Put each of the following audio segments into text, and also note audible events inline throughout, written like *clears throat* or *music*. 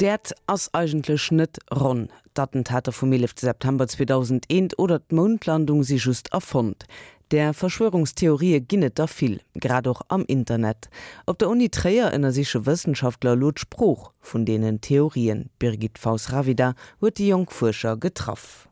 Dat ass eigentlech net ronn. Dattentater vom 11. September 2001 oder d Mondlandung sie just erfund. Der Verschwörungstheorie ginnet da viel, grad auch am Internet. Ob der Uni Träer ennner sische Wissenschaftler Lot Spruch von denen Theorien Birgit Faus Ravida wird die Jungfurscher getroffen.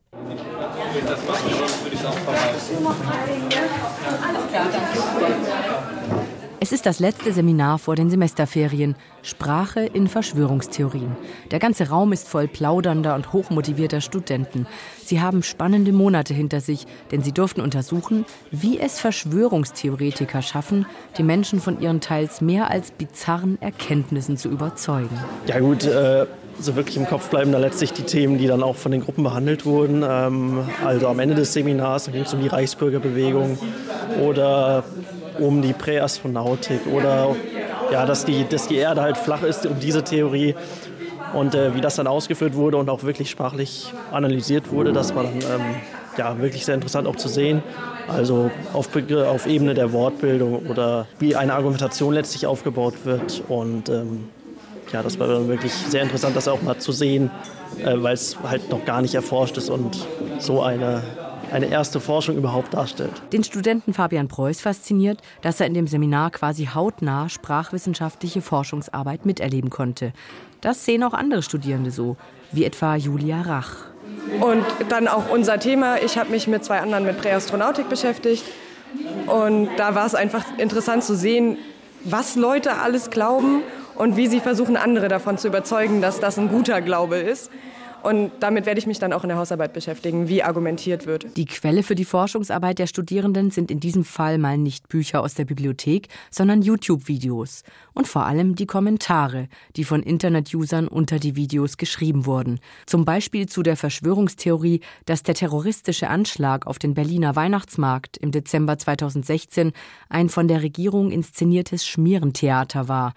Das Es ist das letzte Seminar vor den Semesterferien Sprache in Verschwörungstheorien. Der ganze Raum ist voll plaudernder und hochmotivierter Studenten. Sie haben spannende Monate hinter sich, denn sie durften untersuchen, wie es Verschwörungstheoretiker schaffen, die Menschen von ihren teils mehr als bizarren Erkenntnissen zu überzeugen. Ja gut, äh, so wirklich im Kopf bleiben da letztlich die Themen, die dann auch von den Gruppen behandelt wurden. Ähm, also am Ende des Seminars ging es um die Reichsbürgerbewegung oder um die Präastronautik oder ja, dass, die, dass die Erde halt flach ist, um diese Theorie und äh, wie das dann ausgeführt wurde und auch wirklich sprachlich analysiert wurde, das war dann ähm, ja, wirklich sehr interessant auch zu sehen. Also auf, auf Ebene der Wortbildung oder wie eine Argumentation letztlich aufgebaut wird und ähm, ja, das war dann wirklich sehr interessant, das auch mal zu sehen, äh, weil es halt noch gar nicht erforscht ist und so eine eine erste Forschung überhaupt darstellt. Den Studenten Fabian Preuß fasziniert, dass er in dem Seminar quasi hautnah sprachwissenschaftliche Forschungsarbeit miterleben konnte. Das sehen auch andere Studierende so, wie etwa Julia Rach. Und dann auch unser Thema. Ich habe mich mit zwei anderen mit Präastronautik beschäftigt. Und da war es einfach interessant zu sehen, was Leute alles glauben und wie sie versuchen, andere davon zu überzeugen, dass das ein guter Glaube ist. Und damit werde ich mich dann auch in der Hausarbeit beschäftigen, wie argumentiert wird. Die Quelle für die Forschungsarbeit der Studierenden sind in diesem Fall mal nicht Bücher aus der Bibliothek, sondern YouTube-Videos und vor allem die Kommentare, die von Internet-Usern unter die Videos geschrieben wurden. Zum Beispiel zu der Verschwörungstheorie, dass der terroristische Anschlag auf den Berliner Weihnachtsmarkt im Dezember 2016 ein von der Regierung inszeniertes Schmierentheater war,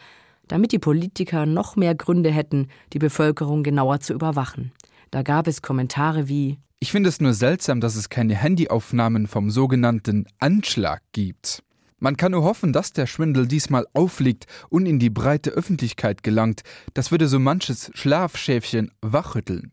damit die Politiker noch mehr Gründe hätten, die Bevölkerung genauer zu überwachen. Da gab es Kommentare wie Ich finde es nur seltsam, dass es keine Handyaufnahmen vom sogenannten Anschlag gibt. Man kann nur hoffen, dass der Schwindel diesmal aufliegt und in die breite Öffentlichkeit gelangt, das würde so manches Schlafschäfchen wachrütteln.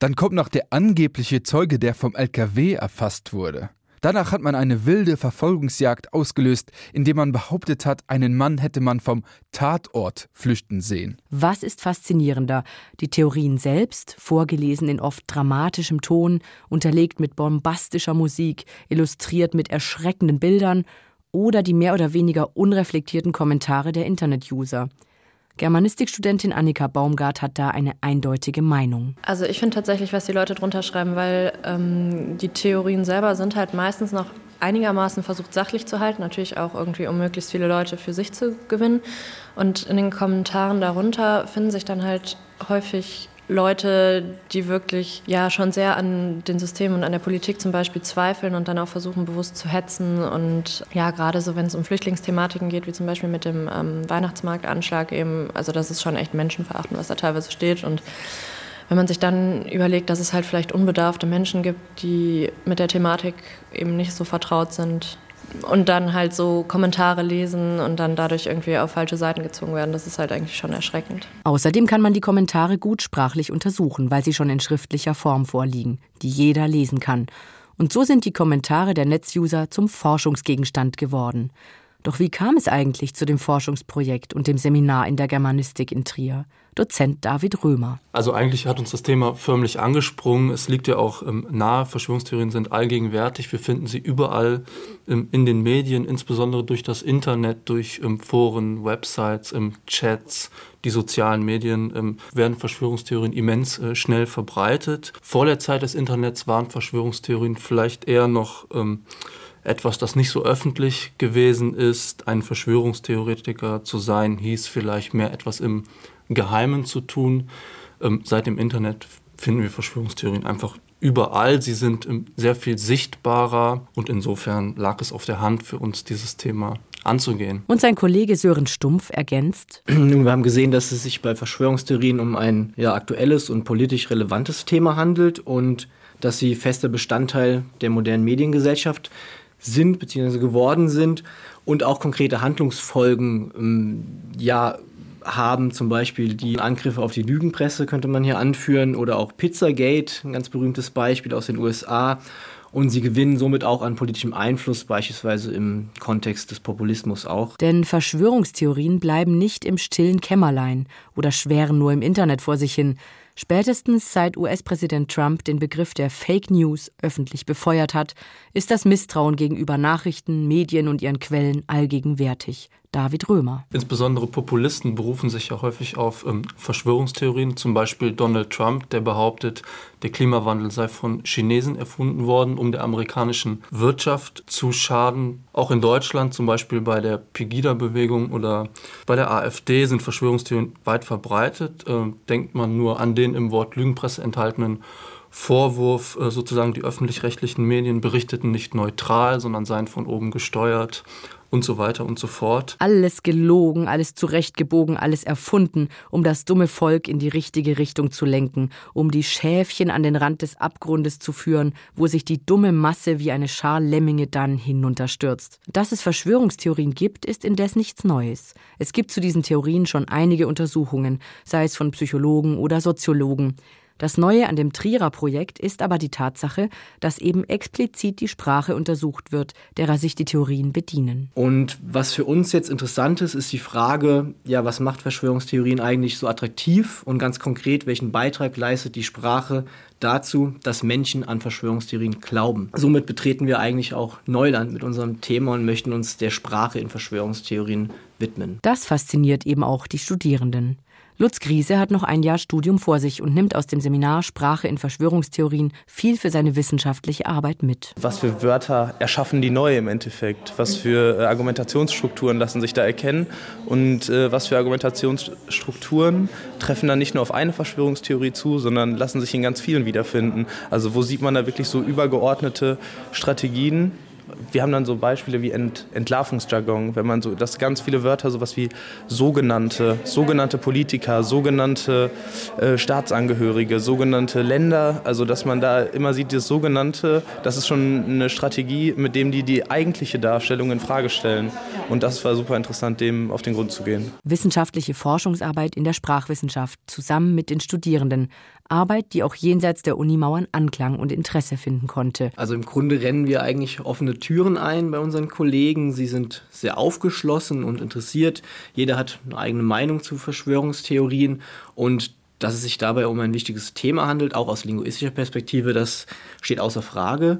Dann kommt noch der angebliche Zeuge, der vom LKW erfasst wurde. Danach hat man eine wilde Verfolgungsjagd ausgelöst, indem man behauptet hat, einen Mann hätte man vom Tatort flüchten sehen. Was ist faszinierender? Die Theorien selbst, vorgelesen in oft dramatischem Ton, unterlegt mit bombastischer Musik, illustriert mit erschreckenden Bildern oder die mehr oder weniger unreflektierten Kommentare der Internet-User. Germanistikstudentin Annika Baumgart hat da eine eindeutige Meinung. Also ich finde tatsächlich, was die Leute drunter schreiben, weil ähm, die Theorien selber sind halt meistens noch einigermaßen versucht sachlich zu halten, natürlich auch irgendwie um möglichst viele Leute für sich zu gewinnen. Und in den Kommentaren darunter finden sich dann halt häufig Leute, die wirklich ja schon sehr an den Systemen und an der Politik zum Beispiel zweifeln und dann auch versuchen bewusst zu hetzen. Und ja gerade so wenn es um Flüchtlingsthematiken geht wie zum Beispiel mit dem ähm, Weihnachtsmarktanschlag eben also das ist schon echt Menschenverachten, was da teilweise steht. Und wenn man sich dann überlegt, dass es halt vielleicht unbedarfte Menschen gibt, die mit der Thematik eben nicht so vertraut sind, und dann halt so Kommentare lesen und dann dadurch irgendwie auf falsche Seiten gezogen werden. Das ist halt eigentlich schon erschreckend. Außerdem kann man die Kommentare gut sprachlich untersuchen, weil sie schon in schriftlicher Form vorliegen, die jeder lesen kann. Und so sind die Kommentare der Netzuser zum Forschungsgegenstand geworden. Doch wie kam es eigentlich zu dem Forschungsprojekt und dem Seminar in der Germanistik in Trier? Dozent David Römer. Also eigentlich hat uns das Thema förmlich angesprungen. Es liegt ja auch ähm, nahe, Verschwörungstheorien sind allgegenwärtig. Wir finden sie überall ähm, in den Medien, insbesondere durch das Internet, durch ähm, Foren, Websites, ähm, Chats, die sozialen Medien ähm, werden Verschwörungstheorien immens äh, schnell verbreitet. Vor der Zeit des Internets waren Verschwörungstheorien vielleicht eher noch ähm, etwas, das nicht so öffentlich gewesen ist. Ein Verschwörungstheoretiker zu sein, hieß vielleicht mehr etwas im Geheimen zu tun. Ähm, seit dem Internet finden wir Verschwörungstheorien einfach überall. Sie sind ähm, sehr viel sichtbarer und insofern lag es auf der Hand für uns dieses Thema anzugehen. Und sein Kollege Sören Stumpf ergänzt. *clears throat* Wir haben gesehen, dass es sich bei Verschwörungstheorien um ein ja, aktuelles und politisch relevantes Thema handelt und dass sie fester Bestandteil der modernen Mediengesellschaft sind bzw geworden sind und auch konkrete Handlungsfolgen ähm, ja haben zum Beispiel die Angriffe auf die Lügenpresse könnte man hier anführen oder auch Pizzagate, ein ganz berühmtes Beispiel aus den USA. Und sie gewinnen somit auch an politischem Einfluss, beispielsweise im Kontext des Populismus auch. Denn Verschwörungstheorien bleiben nicht im stillen Kämmerlein oder schweren nur im Internet vor sich hin. Spätestens seit US-Präsident Trump den Begriff der Fake News öffentlich befeuert hat, ist das Misstrauen gegenüber Nachrichten, Medien und ihren Quellen allgegenwärtig. David Römer. Insbesondere Populisten berufen sich ja häufig auf ähm, Verschwörungstheorien, zum Beispiel Donald Trump, der behauptet, der Klimawandel sei von Chinesen erfunden worden, um der amerikanischen Wirtschaft zu schaden. Auch in Deutschland, zum Beispiel bei der Pegida-Bewegung oder bei der AfD sind Verschwörungstheorien weit verbreitet. Äh, denkt man nur an den im Wort Lügenpresse enthaltenen Vorwurf, äh, sozusagen die öffentlich-rechtlichen Medien berichteten nicht neutral, sondern seien von oben gesteuert und so weiter und so fort. Alles gelogen, alles zurechtgebogen, alles erfunden, um das dumme Volk in die richtige Richtung zu lenken, um die Schäfchen an den Rand des Abgrundes zu führen, wo sich die dumme Masse wie eine Schar Lemminge dann hinunterstürzt. Dass es Verschwörungstheorien gibt, ist indes nichts Neues. Es gibt zu diesen Theorien schon einige Untersuchungen, sei es von Psychologen oder Soziologen. Das Neue an dem Trierer Projekt ist aber die Tatsache, dass eben explizit die Sprache untersucht wird, derer sich die Theorien bedienen. Und was für uns jetzt interessant ist, ist die Frage, ja, was macht Verschwörungstheorien eigentlich so attraktiv und ganz konkret, welchen Beitrag leistet die Sprache dazu, dass Menschen an Verschwörungstheorien glauben. Somit betreten wir eigentlich auch Neuland mit unserem Thema und möchten uns der Sprache in Verschwörungstheorien widmen. Das fasziniert eben auch die Studierenden. Lutz Griese hat noch ein Jahr Studium vor sich und nimmt aus dem Seminar Sprache in Verschwörungstheorien viel für seine wissenschaftliche Arbeit mit. Was für Wörter erschaffen die neue im Endeffekt? Was für äh, Argumentationsstrukturen lassen sich da erkennen? Und äh, was für Argumentationsstrukturen treffen dann nicht nur auf eine Verschwörungstheorie zu, sondern lassen sich in ganz vielen wiederfinden? Also wo sieht man da wirklich so übergeordnete Strategien, wir haben dann so Beispiele wie Ent, Entlarvungsjargon, wenn man so das ganz viele Wörter sowas wie sogenannte sogenannte Politiker, sogenannte äh, Staatsangehörige, sogenannte Länder, also dass man da immer sieht das sogenannte, das ist schon eine Strategie, mit dem die die eigentliche Darstellung in Frage stellen. Und das war super interessant, dem auf den Grund zu gehen. Wissenschaftliche Forschungsarbeit in der Sprachwissenschaft zusammen mit den Studierenden Arbeit, die auch jenseits der Unimauern Anklang und Interesse finden konnte. Also im Grunde rennen wir eigentlich offene Türen ein bei unseren Kollegen. Sie sind sehr aufgeschlossen und interessiert. Jeder hat eine eigene Meinung zu Verschwörungstheorien und dass es sich dabei um ein wichtiges Thema handelt, auch aus linguistischer Perspektive, das steht außer Frage.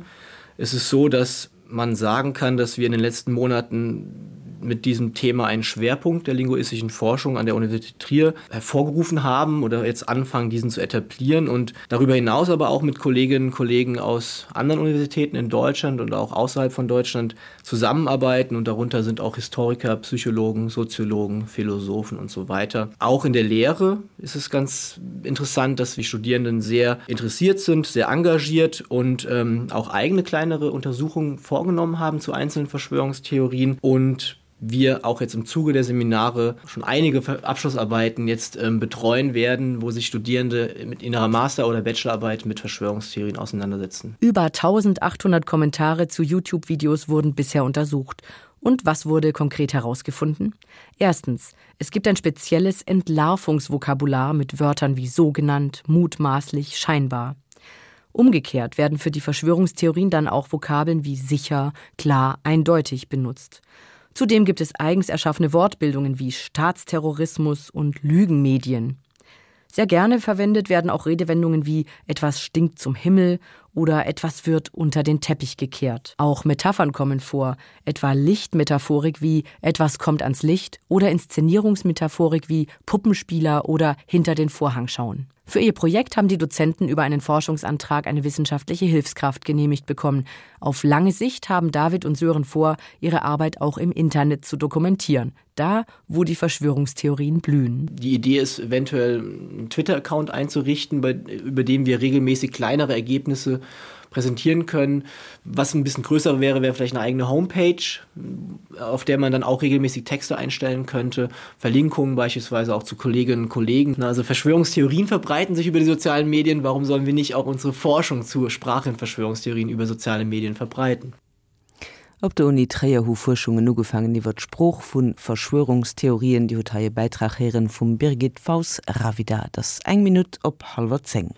Es ist so, dass man sagen kann, dass wir in den letzten Monaten mit diesem Thema einen Schwerpunkt der linguistischen Forschung an der Universität Trier hervorgerufen haben oder jetzt anfangen, diesen zu etablieren und darüber hinaus aber auch mit Kolleginnen und Kollegen aus anderen Universitäten in Deutschland und auch außerhalb von Deutschland zusammenarbeiten und darunter sind auch Historiker, Psychologen, Soziologen, Philosophen und so weiter. Auch in der Lehre ist es ganz interessant, dass die Studierenden sehr interessiert sind, sehr engagiert und ähm, auch eigene kleinere Untersuchungen vorgenommen haben zu einzelnen Verschwörungstheorien und wir auch jetzt im Zuge der Seminare schon einige Abschlussarbeiten jetzt ähm, betreuen werden, wo sich Studierende mit innerer Master- oder Bachelorarbeit mit Verschwörungstheorien auseinandersetzen. Über 1800 Kommentare zu YouTube-Videos wurden bisher untersucht. Und was wurde konkret herausgefunden? Erstens, es gibt ein spezielles Entlarvungsvokabular mit Wörtern wie sogenannt, mutmaßlich, scheinbar. Umgekehrt werden für die Verschwörungstheorien dann auch Vokabeln wie sicher, klar, eindeutig benutzt. Zudem gibt es eigens erschaffene Wortbildungen wie Staatsterrorismus und Lügenmedien. Sehr gerne verwendet werden auch Redewendungen wie etwas stinkt zum Himmel oder etwas wird unter den Teppich gekehrt. Auch Metaphern kommen vor, etwa Lichtmetaphorik wie etwas kommt ans Licht oder Inszenierungsmetaphorik wie Puppenspieler oder hinter den Vorhang schauen. Für ihr Projekt haben die Dozenten über einen Forschungsantrag eine wissenschaftliche Hilfskraft genehmigt bekommen. Auf lange Sicht haben David und Sören vor, ihre Arbeit auch im Internet zu dokumentieren. Da, wo die Verschwörungstheorien blühen. Die Idee ist eventuell einen Twitter-Account einzurichten, bei, über dem wir regelmäßig kleinere Ergebnisse präsentieren können. Was ein bisschen größer wäre, wäre vielleicht eine eigene Homepage, auf der man dann auch regelmäßig Texte einstellen könnte, Verlinkungen beispielsweise auch zu Kolleginnen und Kollegen. Also Verschwörungstheorien verbreiten sich über die sozialen Medien. Warum sollen wir nicht auch unsere Forschung zu Sprache und Verschwörungstheorien über soziale Medien verbreiten? Op der Uni Träerhuforschungen nu gefangen iwwer Spruch vun Verschwörungstheorien die Hoteille Beitrag heren vum Birgit Faus Ravida das eng Minut op halber Zeng.